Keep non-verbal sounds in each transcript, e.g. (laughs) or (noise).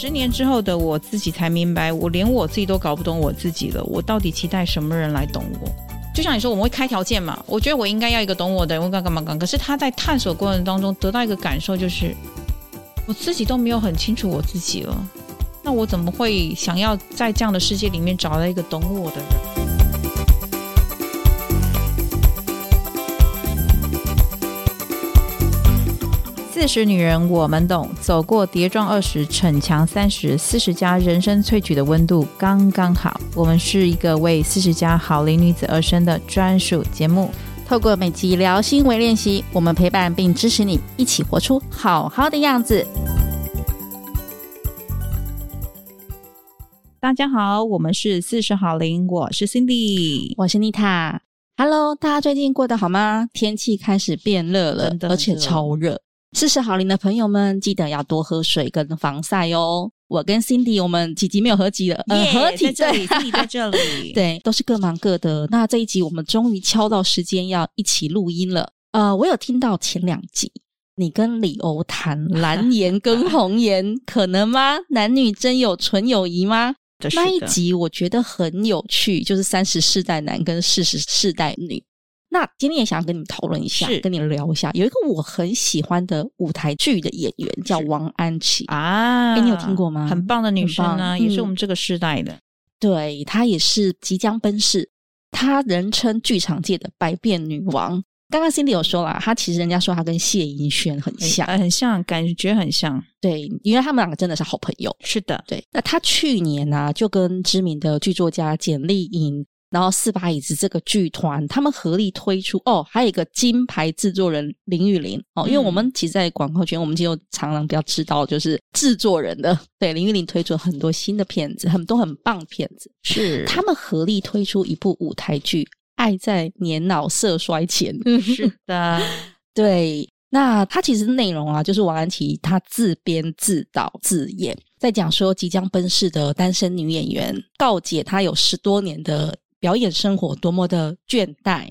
十年之后的我自己才明白，我连我自己都搞不懂我自己了。我到底期待什么人来懂我？就像你说，我们会开条件嘛？我觉得我应该要一个懂我的人，我干干嘛干？可是他在探索过程当中得到一个感受，就是我自己都没有很清楚我自己了。那我怎么会想要在这样的世界里面找到一个懂我的人？四十女人，我们懂。走过跌撞二十，逞强三十，四十加人生萃取的温度刚刚好。我们是一个为四十加好龄女子而生的专属节目。透过每集聊心为练习，我们陪伴并支持你，一起活出好好的样子。大家好，我们是四十好龄，我是 Cindy，我是妮塔。Hello，大家最近过得好吗？天气开始变热了，而且超热。四十好龄的朋友们，记得要多喝水跟防晒哦。我跟 Cindy，我们几集没有合集了，呃，合体在这里，Cindy 在这里，(laughs) 对，都是各忙各的。那这一集我们终于敲到时间要一起录音了。呃，我有听到前两集，你跟李欧谈蓝颜跟红颜，(laughs) 可能吗？男女真有纯友谊吗？那一集我觉得很有趣，就是三十世代男跟四十世代女。那今天也想要跟你们讨论一下，跟你聊一下。有一个我很喜欢的舞台剧的演员叫王安琪啊，哎，你有听过吗？很棒的女生啊，也是我们这个时代的。嗯、对，她也是即将奔四，她人称剧场界的百变女王。刚刚 Cindy 有说了，她其实人家说她跟谢盈萱很像，很像，感觉很像。对，因为他们两个真的是好朋友。是的，对。那她去年呢、啊，就跟知名的剧作家简丽颖。然后四把椅子这个剧团，他们合力推出哦，还有一个金牌制作人林玉玲哦，因为我们其实，在广告圈，我们就常常比较知道，就是制作人的对林玉玲推出了很多新的片子，很多很棒片子。是他们合力推出一部舞台剧《爱在年老色衰前》。(laughs) 是的，对。那它其实内容啊，就是王安琪她自编自导自演，在讲说即将奔逝的单身女演员告解她有十多年的。表演生活多么的倦怠，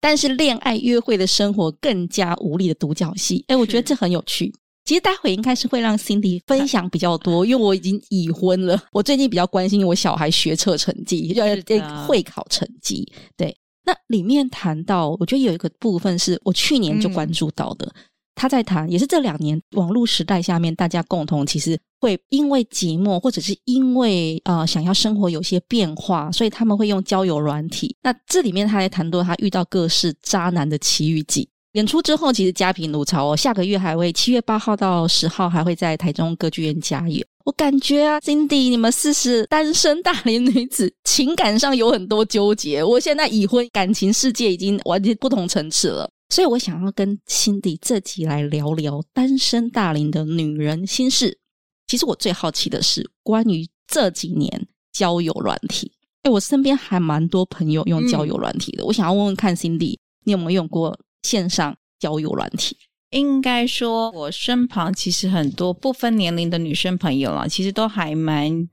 但是恋爱约会的生活更加无力的独角戏。哎，我觉得这很有趣。其实待会应该是会让 Cindy 分享比较多，(laughs) 因为我已经已婚了。我最近比较关心我小孩学测成绩，就是会考成绩。对，那里面谈到，我觉得有一个部分是我去年就关注到的。嗯他在谈，也是这两年网络时代下面，大家共同其实会因为寂寞，或者是因为呃想要生活有些变化，所以他们会用交友软体。那这里面他在谈到他遇到各式渣男的奇遇记。演出之后，其实家贫如潮哦。下个月还会七月八号到十号还会在台中歌剧院加演。我感觉啊，Cindy，你们四十单身大龄女子情感上有很多纠结。我现在已婚，感情世界已经完全不同层次了。所以我想要跟 Cindy 这集来聊聊单身大龄的女人心事。其实我最好奇的是关于这几年交友软体。诶，我身边还蛮多朋友用交友软体的。嗯、我想要问问看 Cindy，你有没有用过线上交友软体？应该说，我身旁其实很多不分年龄的女生朋友啊，其实都还蛮。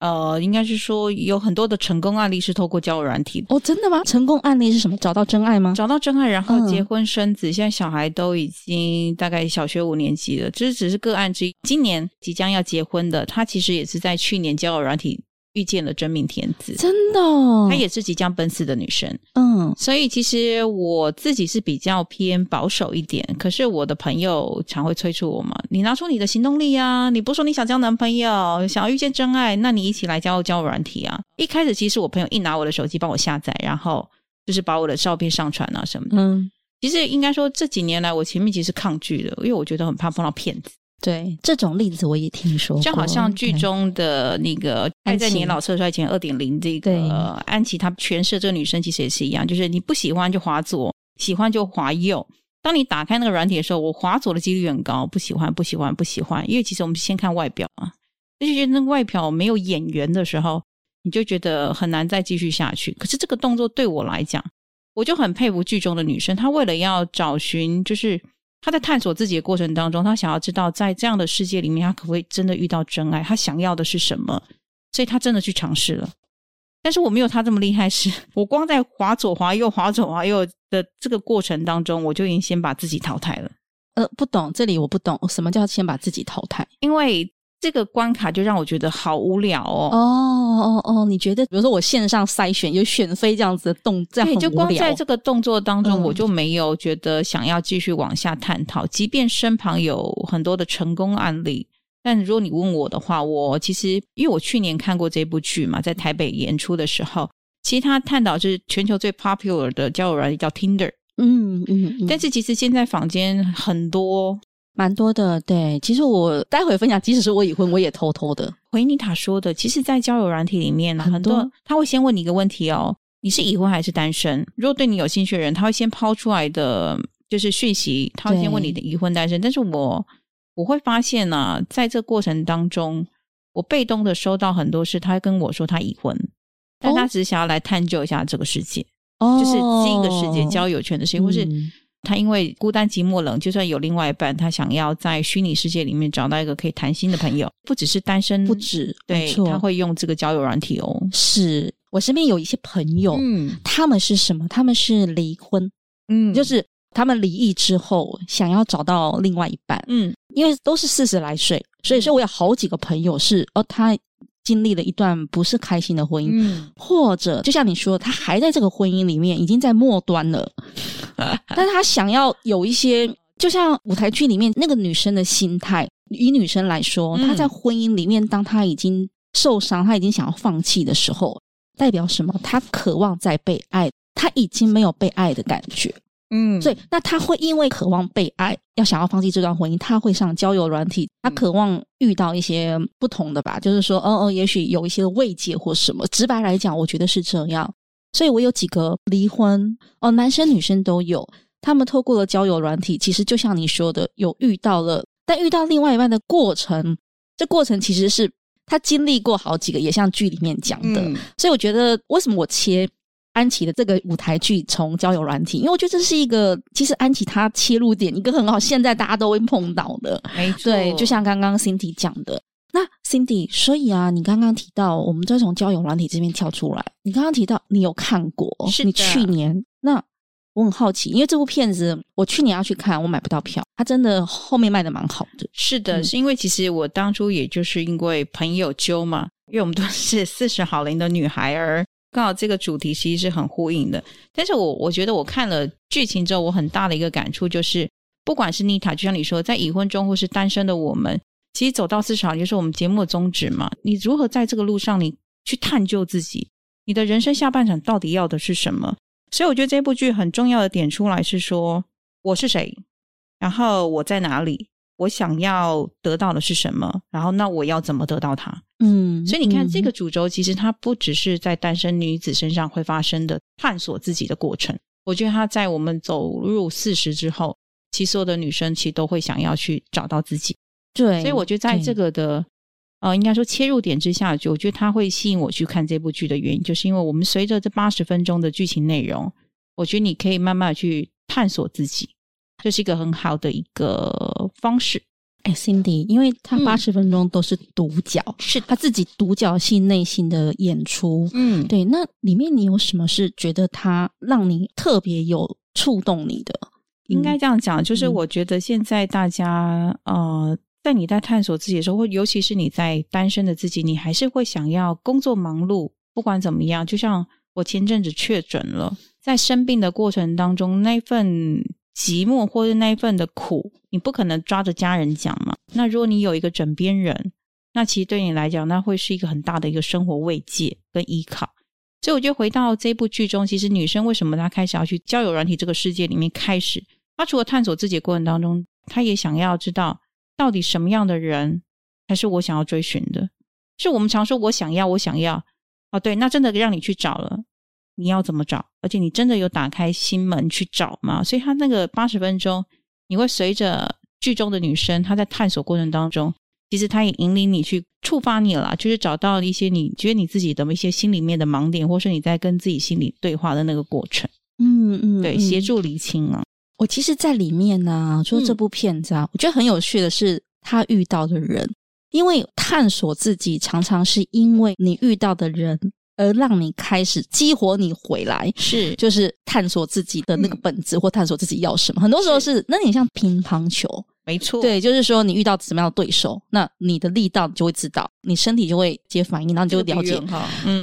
呃，应该是说有很多的成功案例是透过交友软体哦，真的吗？成功案例是什么？找到真爱吗？找到真爱，然后结婚生子，嗯、现在小孩都已经大概小学五年级了，这只是个案之一。今年即将要结婚的，他其实也是在去年交友软体。遇见了真命天子，真的？哦，她也是即将奔四的女生，嗯，所以其实我自己是比较偏保守一点，可是我的朋友常会催促我嘛，你拿出你的行动力啊，你不说你想交男朋友，想要遇见真爱，那你一起来交交友软体啊。一开始其实我朋友一拿我的手机帮我下载，然后就是把我的照片上传啊什么的，嗯，其实应该说这几年来我前面其实抗拒的，因为我觉得很怕碰到骗子。对，这种例子我也听说过，就好像剧中的那个《爱在年老色衰前》二点零这个安琪，她诠释这个女生其实也是一样，就是你不喜欢就滑左，喜欢就滑右。当你打开那个软体的时候，我滑左的几率很高，不喜欢，不喜欢，不喜欢。因为其实我们先看外表啊，就觉得那个外表没有眼缘的时候，你就觉得很难再继续下去。可是这个动作对我来讲，我就很佩服剧中的女生，她为了要找寻，就是。他在探索自己的过程当中，他想要知道，在这样的世界里面，他可不可以真的遇到真爱？他想要的是什么？所以他真的去尝试了。但是我没有他这么厉害，是 (laughs) 我光在滑左滑右、滑左滑右的这个过程当中，我就已经先把自己淘汰了。呃，不懂，这里我不懂，什么叫先把自己淘汰？因为这个关卡就让我觉得好无聊哦。哦哦哦，你觉得，比如说我线上筛选有选妃这样子的动作，对，就光在这个动作当中，我就没有觉得想要继续往下探讨。嗯、即便身旁有很多的成功案例，但如果你问我的话，我其实因为我去年看过这部剧嘛，在台北演出的时候，其实他探讨是全球最 popular 的交友软件叫 Tinder。嗯嗯，嗯，但是其实现在坊间很多。蛮多的，对。其实我待会分享，即使是我已婚，我也偷偷的回妮塔说的。其实，在交友软体里面呢，很多，他会先问你一个问题哦：你是已婚还是单身？如果对你有兴趣的人，他会先抛出来的就是讯息，他会先问你的已婚单身。但是我我会发现呢、啊，在这过程当中，我被动的收到很多是他跟我说他已婚，但他只是想要来探究一下这个世界，哦、就是这个世界交友圈的事情，嗯、或是。他因为孤单寂寞冷，就算有另外一半，他想要在虚拟世界里面找到一个可以谈心的朋友，不只是单身，不止，对，他会用这个交友软体哦。是我身边有一些朋友，嗯，他们是什么？他们是离婚，嗯，就是他们离异之后想要找到另外一半，嗯，因为都是四十来岁，所以说我有好几个朋友是，哦，他。经历了一段不是开心的婚姻，嗯，或者就像你说，他还在这个婚姻里面，已经在末端了，(laughs) (laughs) 但是他想要有一些，就像舞台剧里面那个女生的心态，以女生来说，她在婚姻里面，当她已经受伤，她已经想要放弃的时候，代表什么？她渴望再被爱，她已经没有被爱的感觉。嗯，所以那他会因为渴望被爱，要想要放弃这段婚姻，他会上交友软体，他渴望遇到一些不同的吧，就是说，哦哦，也许有一些慰藉或什么。直白来讲，我觉得是这样。所以我有几个离婚哦，男生女生都有，他们透过了交友软体，其实就像你说的，有遇到了，但遇到另外一半的过程，这过程其实是他经历过好几个，也像剧里面讲的。嗯、所以我觉得，为什么我切？安琪的这个舞台剧从交友软体，因为我觉得这是一个，其实安琪她切入点一个很好，现在大家都会碰到的，没错。对，就像刚刚 Cindy 讲的，那 Cindy，所以啊，你刚刚提到，我们再从交友软体这边跳出来，你刚刚提到你有看过，是你去年，那我很好奇，因为这部片子我去年要去看，我买不到票，它真的后面卖的蛮好的。是的，嗯、是因为其实我当初也就是因为朋友揪嘛，因为我们都是 (laughs) 四十好龄的女孩儿。刚好这个主题其实是很呼应的，但是我我觉得我看了剧情之后，我很大的一个感触就是，不管是妮塔，就像你说，在已婚中或是单身的我们，其实走到四十好龄就是我们节目的宗旨嘛。你如何在这个路上，你去探究自己，你的人生下半场到底要的是什么？所以我觉得这部剧很重要的点出来是说，我是谁，然后我在哪里。我想要得到的是什么？然后那我要怎么得到它？嗯，所以你看，这个主轴其实它不只是在单身女子身上会发生的探索自己的过程。我觉得她在我们走入四十之后，其实所有的女生其实都会想要去找到自己。对，所以我觉得在这个的呃，应该说切入点之下，就我觉得它会吸引我去看这部剧的原因，就是因为我们随着这八十分钟的剧情内容，我觉得你可以慢慢去探索自己。这是一个很好的一个方式，哎，Cindy，因为他八十分钟都是独角，嗯、是他自己独角戏内心的演出，嗯，对。那里面你有什么是觉得他让你特别有触动你的？应该这样讲，就是我觉得现在大家，嗯、呃，在你在探索自己的时候，尤其是你在单身的自己，你还是会想要工作忙碌，不管怎么样，就像我前阵子确诊了，在生病的过程当中，那份。寂寞或者那份的苦，你不可能抓着家人讲嘛。那如果你有一个枕边人，那其实对你来讲，那会是一个很大的一个生活慰藉跟依靠。所以我觉得回到这部剧中，其实女生为什么她开始要去交友软体这个世界里面开始？她除了探索自己的过程当中，她也想要知道到底什么样的人才是我想要追寻的。是我们常说我想要，我想要。哦，对，那真的让你去找了。你要怎么找？而且你真的有打开心门去找吗？所以他那个八十分钟，你会随着剧中的女生，她在探索过程当中，其实她也引领你去触发你了，就是找到一些你觉得你自己的一些心里面的盲点，或是你在跟自己心里对话的那个过程。嗯嗯，对，协助厘清啊。我其实，在里面呢、啊，就是这部片子啊，嗯、我觉得很有趣的是，他遇到的人，因为探索自己，常常是因为你遇到的人。而让你开始激活你回来，是就是探索自己的那个本质，嗯、或探索自己要什么。很多时候是，是那你像乒乓球，没错，对，就是说你遇到什么样的对手，那你的力道就会知道，你身体就会接反应，然后你就会了解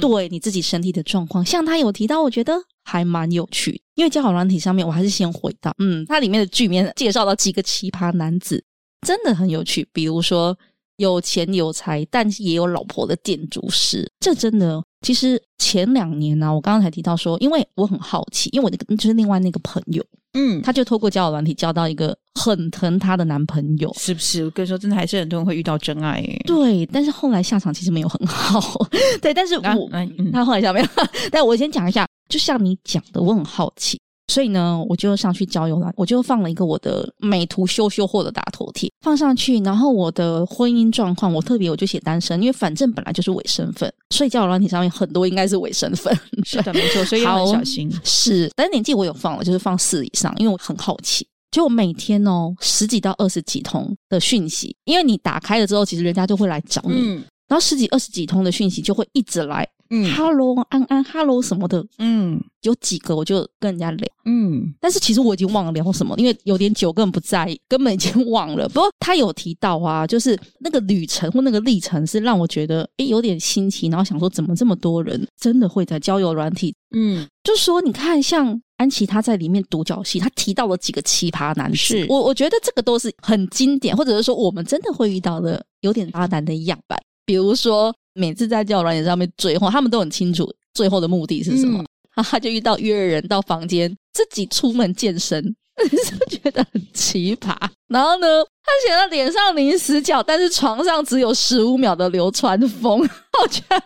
对你自己身体的状况。像他有提到，我觉得还蛮有趣，因为交友软体上面，我还是先回到，嗯，它里面的剧里面介绍到几个奇葩男子，真的很有趣，比如说。有钱有财，但也有老婆的建筑师，这真的。其实前两年呢、啊，我刚刚才提到说，因为我很好奇，因为我那个就是另外那个朋友，嗯，他就透过交友软体交到一个很疼他的男朋友，是不是？我跟你说，真的还是很多人会遇到真爱耶。对，但是后来下场其实没有很好。(laughs) 对，但是我、啊嗯、他后来下没有。(laughs) 但我先讲一下，就像你讲的，我很好奇。所以呢，我就上去交友了，我就放了一个我的美图秀秀货的大头贴放上去，然后我的婚姻状况，我特别我就写单身，因为反正本来就是伪身份，所以交友软体上面很多应该是伪身份。(laughs) 是的，没错，(laughs) 所以要很小心。是，但是年纪我有放了，就是放四以上，因为我很好奇，就每天哦十几到二十几通的讯息，因为你打开了之后，其实人家就会来找你，嗯、然后十几二十几通的讯息就会一直来。嗯，Hello，安安，Hello 什么的，嗯，有几个我就跟人家聊，嗯，但是其实我已经忘了聊什么，因为有点久，根本不在意，根本已经忘了。不过他有提到啊，就是那个旅程或那个历程是让我觉得诶有点新奇，然后想说怎么这么多人真的会在交友软体，嗯，就说你看像安琪她在里面独角戏，她提到了几个奇葩男士，我我觉得这个都是很经典，或者是说我们真的会遇到的有点渣男的样板，比如说。每次在交友软件上面追后，他们都很清楚最后的目的是什么。嗯、他就遇到约人到房间，自己出门健身，是不是觉得很奇葩？然后呢，他写了脸上零死角，但是床上只有十五秒的流川枫。(laughs) 我觉得，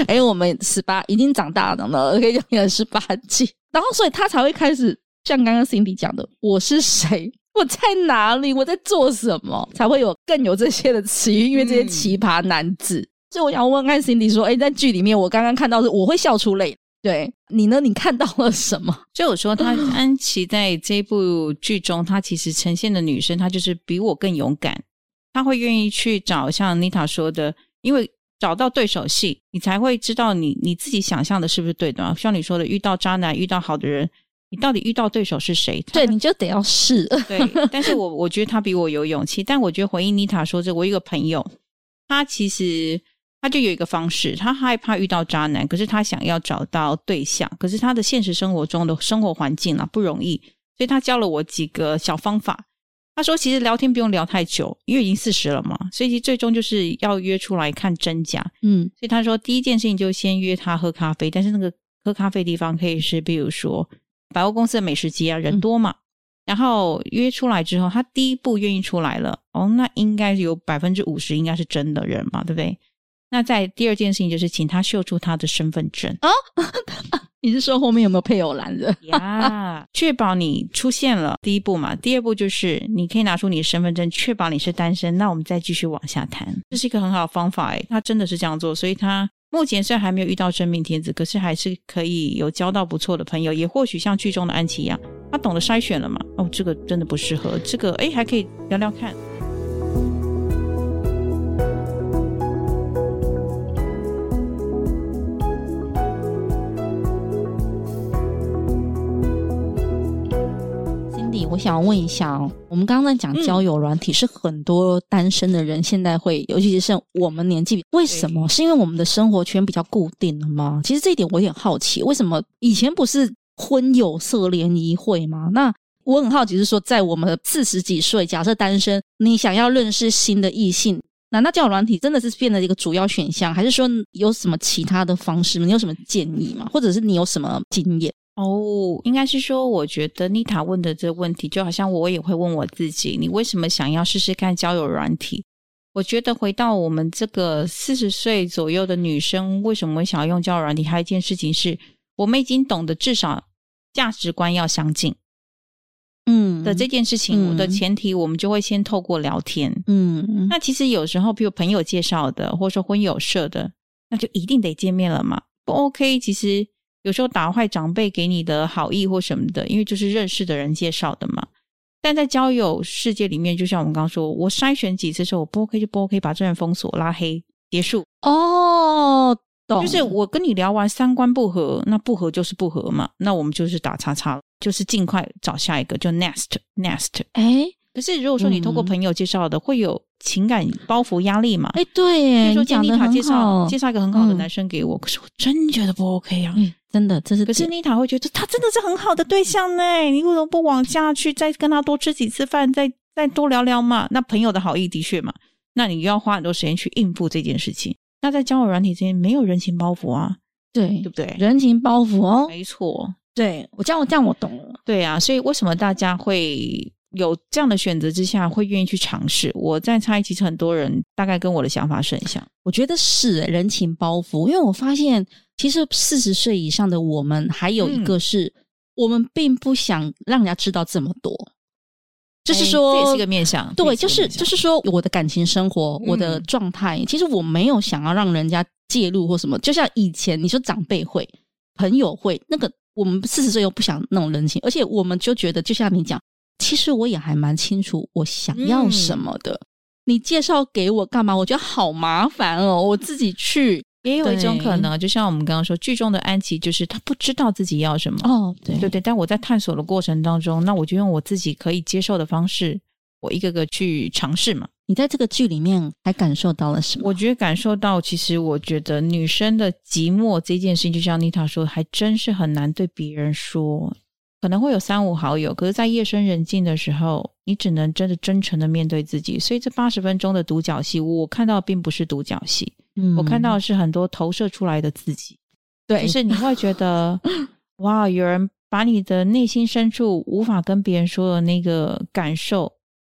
哎、欸，我们十八已经长大了，可以讲你十八级。然后，所以他才会开始像刚刚 Cindy 讲的：“我是谁？我在哪里？我在做什么？”才会有更有这些的词语，因为这些奇葩男子。嗯所以我想问看 Cindy 说，哎，在剧里面我刚刚看到是我会笑出泪。对你呢？你看到了什么？(laughs) 就我说，他 (gasps) 安琪在这部剧中，她其实呈现的女生，她就是比我更勇敢。她会愿意去找像 Nita 说的，因为找到对手戏，你才会知道你你自己想象的是不是对的。像你说的，遇到渣男，遇到好的人，你到底遇到对手是谁？对，你就得要试。(laughs) 对，但是我我觉得他比我有勇气。但我觉得回应 Nita 说这，我一个朋友，他其实。他就有一个方式，他害怕遇到渣男，可是他想要找到对象，可是他的现实生活中的生活环境啊不容易，所以他教了我几个小方法。他说，其实聊天不用聊太久，因为已经四十了嘛，所以其实最终就是要约出来看真假。嗯，所以他说第一件事情就先约他喝咖啡，但是那个喝咖啡地方可以是比如说百货公司的美食街啊，人多嘛。嗯、然后约出来之后，他第一步愿意出来了，哦，那应该有百分之五十应该是真的人嘛，对不对？那在第二件事情就是请他秀出他的身份证哦，(laughs) 你是说后面有没有配偶栏的呀？确保你出现了第一步嘛，第二步就是你可以拿出你的身份证，确保你是单身。那我们再继续往下谈，这是一个很好的方法诶，他真的是这样做，所以他目前虽然还没有遇到真命天子，可是还是可以有交到不错的朋友，也或许像剧中的安琪一样，他懂得筛选了嘛。哦，这个真的不适合，这个哎还可以聊聊看。我想问一下哦，我们刚刚在讲交友软体，是很多单身的人现在会，尤其是我们年纪，为什么？是因为我们的生活圈比较固定了吗？其实这一点我有点好奇，为什么以前不是婚友社联谊会吗？那我很好奇，是说在我们四十几岁，假设单身，你想要认识新的异性，难道交友软体真的是变得一个主要选项，还是说有什么其他的方式？你有什么建议吗？或者是你有什么经验？哦，应该是说，我觉得妮塔问的这个问题，就好像我也会问我自己：你为什么想要试试看交友软体？我觉得回到我们这个四十岁左右的女生，为什么会想要用交友软体？还有一件事情是，我们已经懂得至少价值观要相近，嗯的这件事情，我的前提，我们就会先透过聊天，嗯，那其实有时候，比如朋友介绍的，或者说婚友社的，那就一定得见面了嘛？不 OK？其实。有时候打坏长辈给你的好意或什么的，因为就是认识的人介绍的嘛。但在交友世界里面，就像我们刚刚说，我筛选几次之后，我不 OK 就不 OK，把这人封锁、拉黑、结束。哦，懂。就是我跟你聊完三观不合，那不合就是不合嘛，那我们就是打叉叉，就是尽快找下一个，就 next next。哎，可是如果说你通过朋友介绍的，嗯、会有情感包袱压力嘛？哎，对，比如说妮塔介绍介绍一个很好的男生给我，嗯、可是我真觉得不 OK 啊，嗯、真的，这是。可是妮塔会觉得他真的是很好的对象呢，你为什么不往下去，再跟他多吃几次饭，再再多聊聊嘛？那朋友的好意的确嘛，那你又要花很多时间去应付这件事情。那在交友软体之间没有人情包袱啊，对对不对？人情包袱哦，没错。对，我这样，我这样我懂了。对啊，所以为什么大家会有这样的选择之下，会愿意去尝试？我在猜，其实很多人大概跟我的想法是很像。我觉得是人情包袱，因为我发现，其实四十岁以上的我们，还有一个是、嗯、我们并不想让人家知道这么多。就是说，这也是一个面向。对，就是就是说，我的感情生活，我的状态，嗯、其实我没有想要让人家介入或什么。就像以前你说长辈会、朋友会，那个。我们四十岁又不想那种人情，而且我们就觉得，就像你讲，其实我也还蛮清楚我想要什么的。嗯、你介绍给我干嘛？我觉得好麻烦哦，我自己去。也有一种可能，就像我们刚刚说，剧中的安琪就是她不知道自己要什么。哦，对对对。但我在探索的过程当中，那我就用我自己可以接受的方式，我一个个去尝试嘛。你在这个剧里面还感受到了什么？我觉得感受到，其实我觉得女生的寂寞这件事情，就像妮塔说，还真是很难对别人说。可能会有三五好友，可是，在夜深人静的时候，你只能真的真诚的面对自己。所以，这八十分钟的独角戏，我看到并不是独角戏，嗯，我看到的是很多投射出来的自己。对，就是你会觉得，(laughs) 哇，有人把你的内心深处无法跟别人说的那个感受。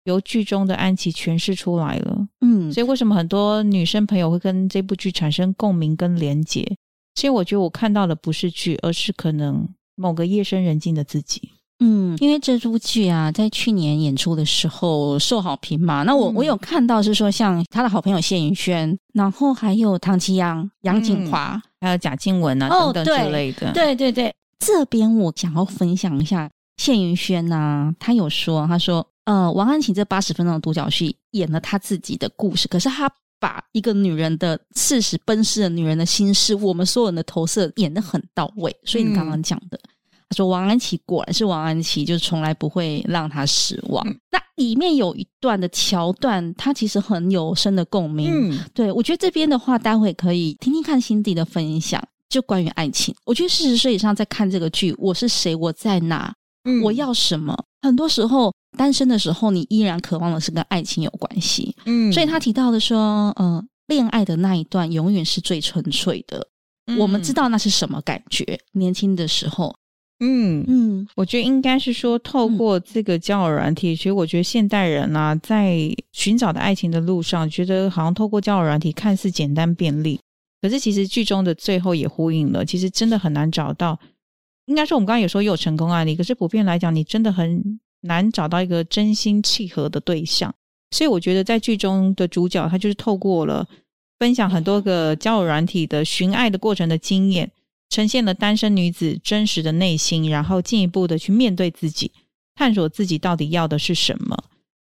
由剧中的安琪诠释出来了，嗯，所以为什么很多女生朋友会跟这部剧产生共鸣跟连结？其实我觉得我看到的不是剧，而是可能某个夜深人静的自己。嗯，因为这部剧啊，在去年演出的时候受好评嘛。那我、嗯、我有看到是说，像他的好朋友谢云轩，然后还有唐奇阳、杨谨华、嗯，还有贾静雯啊、哦、等等之类的。对对对，这边我想要分享一下谢云轩呐、啊，他有说，他说。呃，王安琪这八十分钟的独角戏演了他自己的故事，可是他把一个女人的事实、奔四的女人的心事，我们所有人的投射演的很到位。所以你刚刚讲的，嗯、他说王安琪果然是王安琪，就是从来不会让他失望。嗯、那里面有一段的桥段，他其实很有深的共鸣。嗯，对，我觉得这边的话，待会可以听听看辛迪的分享，就关于爱情。我觉得四十岁以上在看这个剧，我是谁？我在哪？嗯、我要什么？很多时候。单身的时候，你依然渴望的是跟爱情有关系，嗯，所以他提到的说，呃，恋爱的那一段永远是最纯粹的。嗯、我们知道那是什么感觉，年轻的时候，嗯嗯，我觉得应该是说，透过这个交友软体，其实、嗯、我觉得现代人啊，在寻找的爱情的路上，觉得好像透过交友软体看似简单便利，可是其实剧中的最后也呼应了，其实真的很难找到。应该说，我们刚刚有说也有成功案例，可是普遍来讲，你真的很。难找到一个真心契合的对象，所以我觉得在剧中的主角他就是透过了分享很多个交友软体的寻爱的过程的经验，呈现了单身女子真实的内心，然后进一步的去面对自己，探索自己到底要的是什么。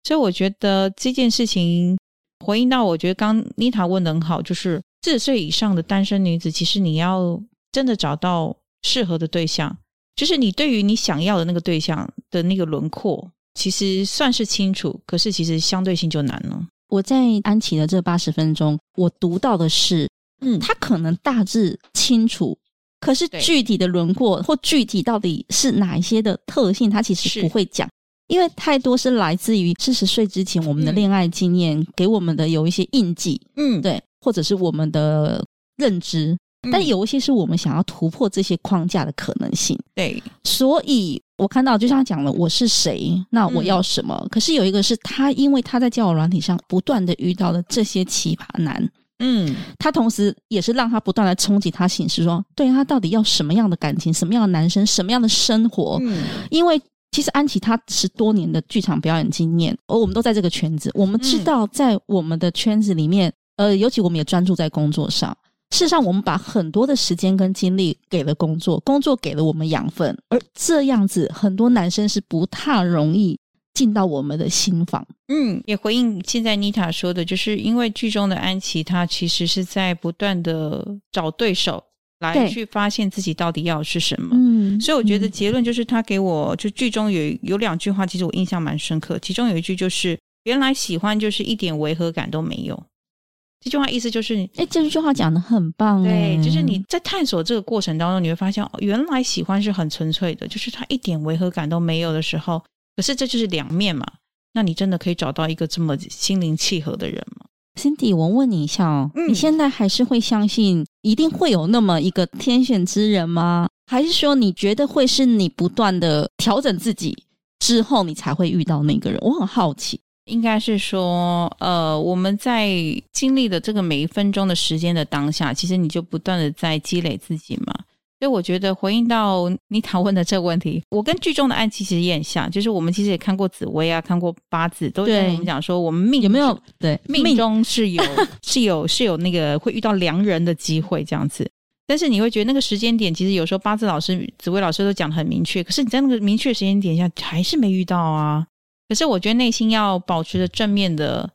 所以我觉得这件事情回应到，我觉得刚妮塔问的很好，就是四十岁以上的单身女子，其实你要真的找到适合的对象。就是你对于你想要的那个对象的那个轮廓，其实算是清楚，可是其实相对性就难了。我在安琪的这八十分钟，我读到的是，嗯，他可能大致清楚，可是具体的轮廓或具体到底是哪一些的特性，他其实不会讲，因为太多是来自于四十岁之前我们的恋爱经验、嗯、给我们的有一些印记，嗯，对，或者是我们的认知。但有一些是我们想要突破这些框架的可能性。对，所以我看到就像他讲了，我是谁？那我要什么？嗯、可是有一个是他，因为他在交友软体上不断的遇到了这些奇葩男，嗯，他同时也是让他不断的冲击他心事，说对他到底要什么样的感情，什么样的男生，什么样的生活？嗯，因为其实安琪他十多年的剧场表演经验，而我们都在这个圈子，我们知道在我们的圈子里面，嗯、呃，尤其我们也专注在工作上。事实上，我们把很多的时间跟精力给了工作，工作给了我们养分，而这样子，很多男生是不太容易进到我们的心房。嗯，也回应现在妮塔说的，就是因为剧中的安琪，她其实是在不断的找对手来去发现自己到底要的是什么。嗯，所以我觉得结论就是，他给我就剧中有有两句话，其实我印象蛮深刻。其中有一句就是：“原来喜欢就是一点违和感都没有。”这句话意思就是，哎，这句话讲的很棒。对，就是你在探索这个过程当中，你会发现，原来喜欢是很纯粹的，就是他一点违和感都没有的时候。可是这就是两面嘛。那你真的可以找到一个这么心灵契合的人吗？Cindy，我问你一下哦，嗯、你现在还是会相信一定会有那么一个天选之人吗？还是说你觉得会是你不断的调整自己之后，你才会遇到那个人？我很好奇，应该是说，呃，我们在经历的这个每一分钟的时间的当下，其实你就不断的在积累自己嘛。所以我觉得回应到你讨论的这个问题，我跟剧中的安琪其实也很像，就是我们其实也看过紫薇啊，看过八字，都跟我们讲说，我们命有没有对命中是有 (laughs) 是有是有那个会遇到良人的机会这样子。但是你会觉得那个时间点，其实有时候八字老师、紫薇老师都讲的很明确，可是你在那个明确时间点下还是没遇到啊。可是我觉得内心要保持着正面的，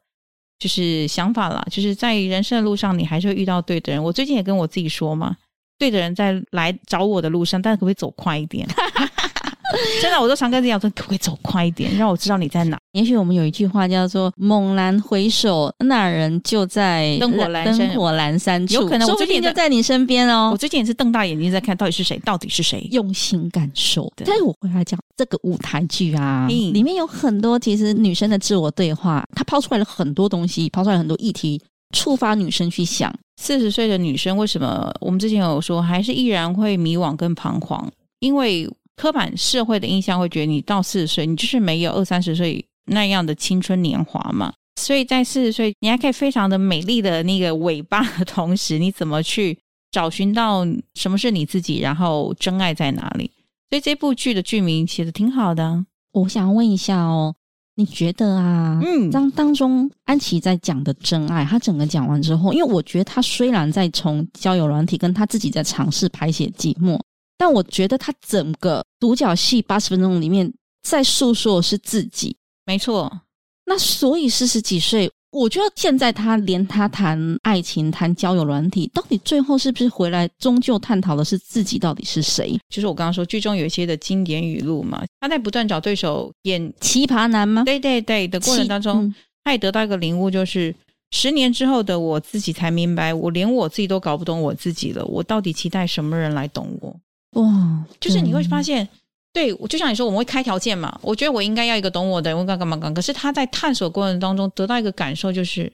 就是想法啦，就是在人生的路上，你还是会遇到对的人。我最近也跟我自己说嘛。对的人在来找我的路上，但可不可以走快一点？(laughs) (laughs) 真的，我都常跟自己讲说，可不可以走快一点，让我知道你在哪？也许我们有一句话叫做“猛然回首，那人就在灯火阑珊，灯火阑珊处”。有可能我最近就在你身边哦。我最近也是瞪大眼睛在看，到底是谁？到底是谁？用心感受的。但是我回来讲这个舞台剧啊，嗯、里面有很多其实女生的自我对话，她抛出来了很多东西，抛出来很多议题，触发女生去想。四十岁的女生为什么我们之前有说还是依然会迷惘跟彷徨？因为刻板社会的印象会觉得你到四十岁，你就是没有二三十岁那样的青春年华嘛。所以在四十岁，你还可以非常的美丽的那个尾巴的同时，你怎么去找寻到什么是你自己，然后真爱在哪里？所以这部剧的剧名写的挺好的。我想问一下哦。你觉得啊，嗯，当当中安琪在讲的真爱，他整个讲完之后，因为我觉得他虽然在从交友软体跟他自己在尝试排解寂寞，但我觉得他整个独角戏八十分钟里面在诉说的是自己，没错。那所以四十几岁。我觉得现在他连他谈爱情、谈交友软体，到底最后是不是回来，终究探讨的是自己到底是谁？就是我刚刚说剧中有一些的经典语录嘛，他在不断找对手演奇葩男吗？对对对的过程当中，嗯、他也得到一个领悟，就是十年之后的我自己才明白，我连我自己都搞不懂我自己了，我到底期待什么人来懂我？哇，就是你会发现。对，我就像你说，我们会开条件嘛。我觉得我应该要一个懂我的人，我该干嘛干。可是他在探索过程当中得到一个感受，就是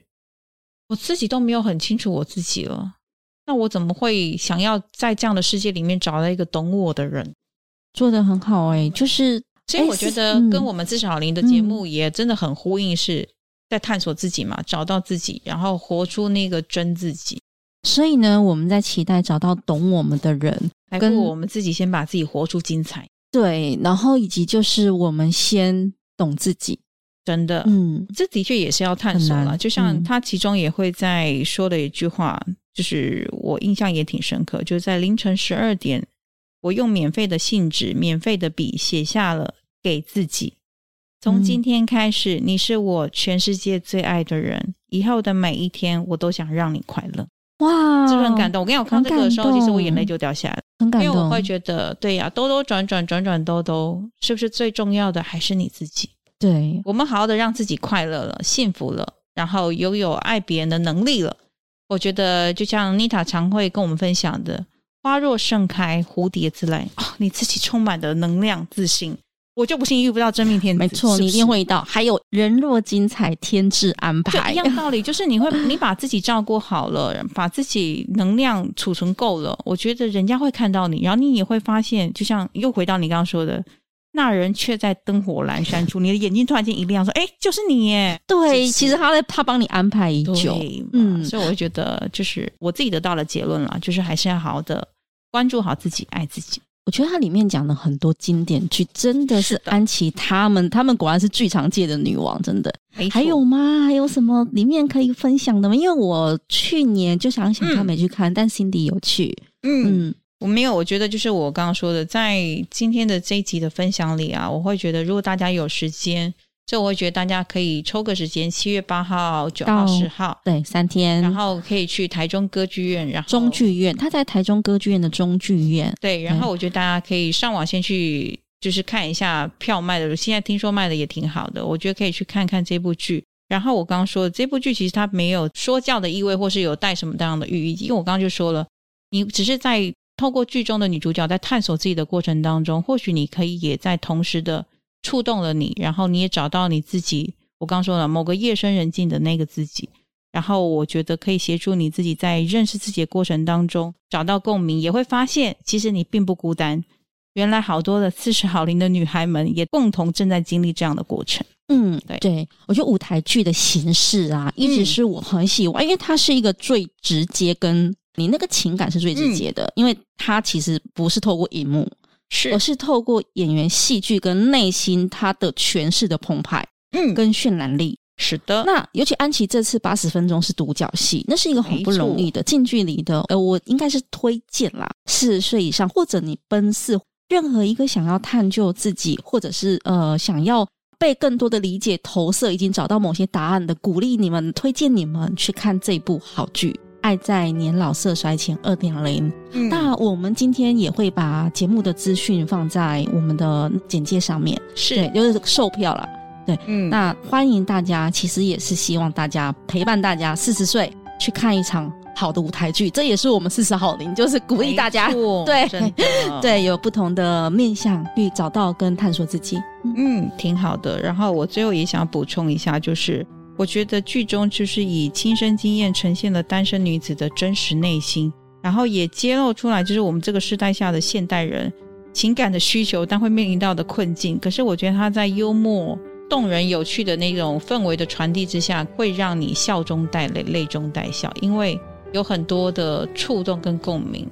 我自己都没有很清楚我自己了。那我怎么会想要在这样的世界里面找到一个懂我的人？做的很好哎、欸，就是所以我觉得跟我们自小林的节目也真的很呼应，是在探索自己嘛，找到自己，然后活出那个真自己。所以呢，我们在期待找到懂我们的人，跟我们自己先把自己活出精彩。对，然后以及就是我们先懂自己，真的，嗯，这的确也是要探索了。就像他其中也会在说的一句话，嗯、就是我印象也挺深刻，就是在凌晨十二点，我用免费的信纸、免费的笔写下了给自己：从今天开始，你是我全世界最爱的人，以后的每一天，我都想让你快乐。哇，是不是很感动？我跟你讲，我看这个的时候，其实我眼泪就掉下来了，很感动。因为我会觉得，对呀，兜兜转转，转转兜兜，是不是最重要的还是你自己？对，我们好好的让自己快乐了、幸福了，然后拥有爱别人的能力了。我觉得，就像妮塔常会跟我们分享的：“花若盛开，蝴蝶自来。”哦，你自己充满的能量、自信。我就不信遇不到真命天子，没错，你一定会遇到。还有人若精彩，天自安排，一样道理，就是你会，你把自己照顾好了，把自己能量储存够了，我觉得人家会看到你，然后你也会发现，就像又回到你刚刚说的，那人却在灯火阑珊处，你的眼睛突然间一亮，说：“哎，就是你耶！”对，其实他在他帮你安排已久，嗯，所以我会觉得，就是我自己得到了结论了，就是还是要好好的关注好自己，爱自己。我觉得它里面讲的很多经典剧，真的是安琪他们，他们果然是剧场界的女王，真的。还有吗？还有什么里面可以分享的吗？因为我去年就想想看没去看，嗯、但 Cindy 有去。嗯，嗯我没有。我觉得就是我刚刚说的，在今天的这一集的分享里啊，我会觉得如果大家有时间，所以我会觉得大家可以抽个时间，七月八号、九号、十号，对，三天，然后可以去台中歌剧院，然后中剧院，他在台中歌剧院的中剧院。对，然后我觉得大家可以上网先去，就是看一下票卖的，现在听说卖的也挺好的，我觉得可以去看看这部剧。然后我刚刚说的这部剧其实它没有说教的意味，或是有带什么这样的寓意，因为我刚刚就说了，你只是在透过剧中的女主角在探索自己的过程当中，或许你可以也在同时的。触动了你，然后你也找到你自己。我刚说了某个夜深人静的那个自己，然后我觉得可以协助你自己在认识自己的过程当中找到共鸣，也会发现其实你并不孤单。原来好多的四十好龄的女孩们也共同正在经历这样的过程。嗯，对，对，我觉得舞台剧的形式啊，一直是我很喜欢，嗯，因为它是一个最直接，跟你那个情感是最直接的，嗯，因为它其实不是透过荧幕。是，而是透过演员戏剧跟内心他的诠释的澎湃，嗯，跟渲染力。是的，那尤其安琪这次八十分钟是独角戏，那是一个很不容易的近距离的。呃，我应该是推荐啦，四十岁以上或者你奔四，任何一个想要探究自己，或者是呃想要被更多的理解、投射，已经找到某些答案的，鼓励你们，推荐你们去看这部好剧。爱在年老色衰前二点零。那我们今天也会把节目的资讯放在我们的简介上面，是，对，就是售票了。对，嗯，那欢迎大家，其实也是希望大家陪伴大家四十岁去看一场好的舞台剧，这也是我们四十好龄，就是鼓励大家，(laughs) 对，(laughs) 对，有不同的面向去找到跟探索自己，嗯，挺好的。然后我最后也想补充一下，就是。我觉得剧中就是以亲身经验呈现了单身女子的真实内心，然后也揭露出来就是我们这个时代下的现代人情感的需求，但会面临到的困境。可是我觉得他在幽默、动人、有趣的那种氛围的传递之下，会让你笑中带泪，泪中带笑，因为有很多的触动跟共鸣，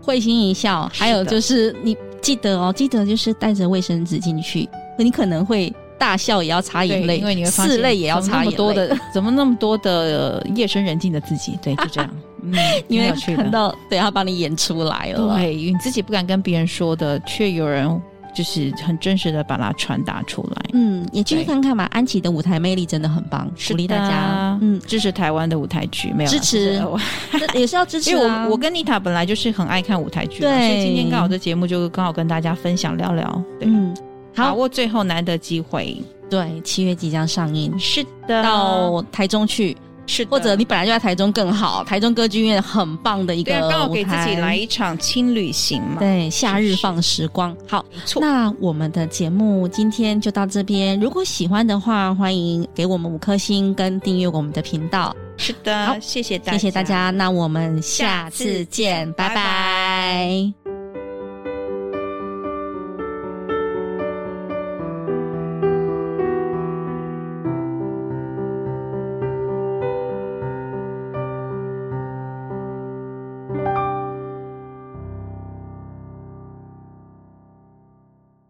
会心一笑。还有就是你记得哦，记得就是带着卫生纸进去，你可能会。大笑也要擦眼泪，因为你会发现，拭泪也要擦眼泪。多的，怎么那么多的夜深人静的自己？对，就这样。(laughs) 嗯，因为看到，对，他帮你演出来了。对，你自己不敢跟别人说的，却有人就是很真实的把它传达出来。嗯，也继续看看吧。安琪的舞台魅力真的很棒，鼓励大家。嗯，支持台湾的舞台剧，没有支持，(laughs) 也是要支持。因为我我跟妮塔本来就是很爱看舞台剧，对，所以今天刚好这节目就刚好跟大家分享聊聊。嗯。好，把握最后难得机会，对，七月即将上映，是的，到台中去，是的，或者你本来就在台中更好，台中歌剧院很棒的一个舞台，刚好给自己来一场轻旅行嘛，对，夏日放时光，是是。好，没错，那我们的节目今天就到这边，如果喜欢的话，欢迎给我们五颗星跟订阅我们的频道，是的，好，谢谢大家，谢谢大家，那我们下次见，拜拜。拜拜。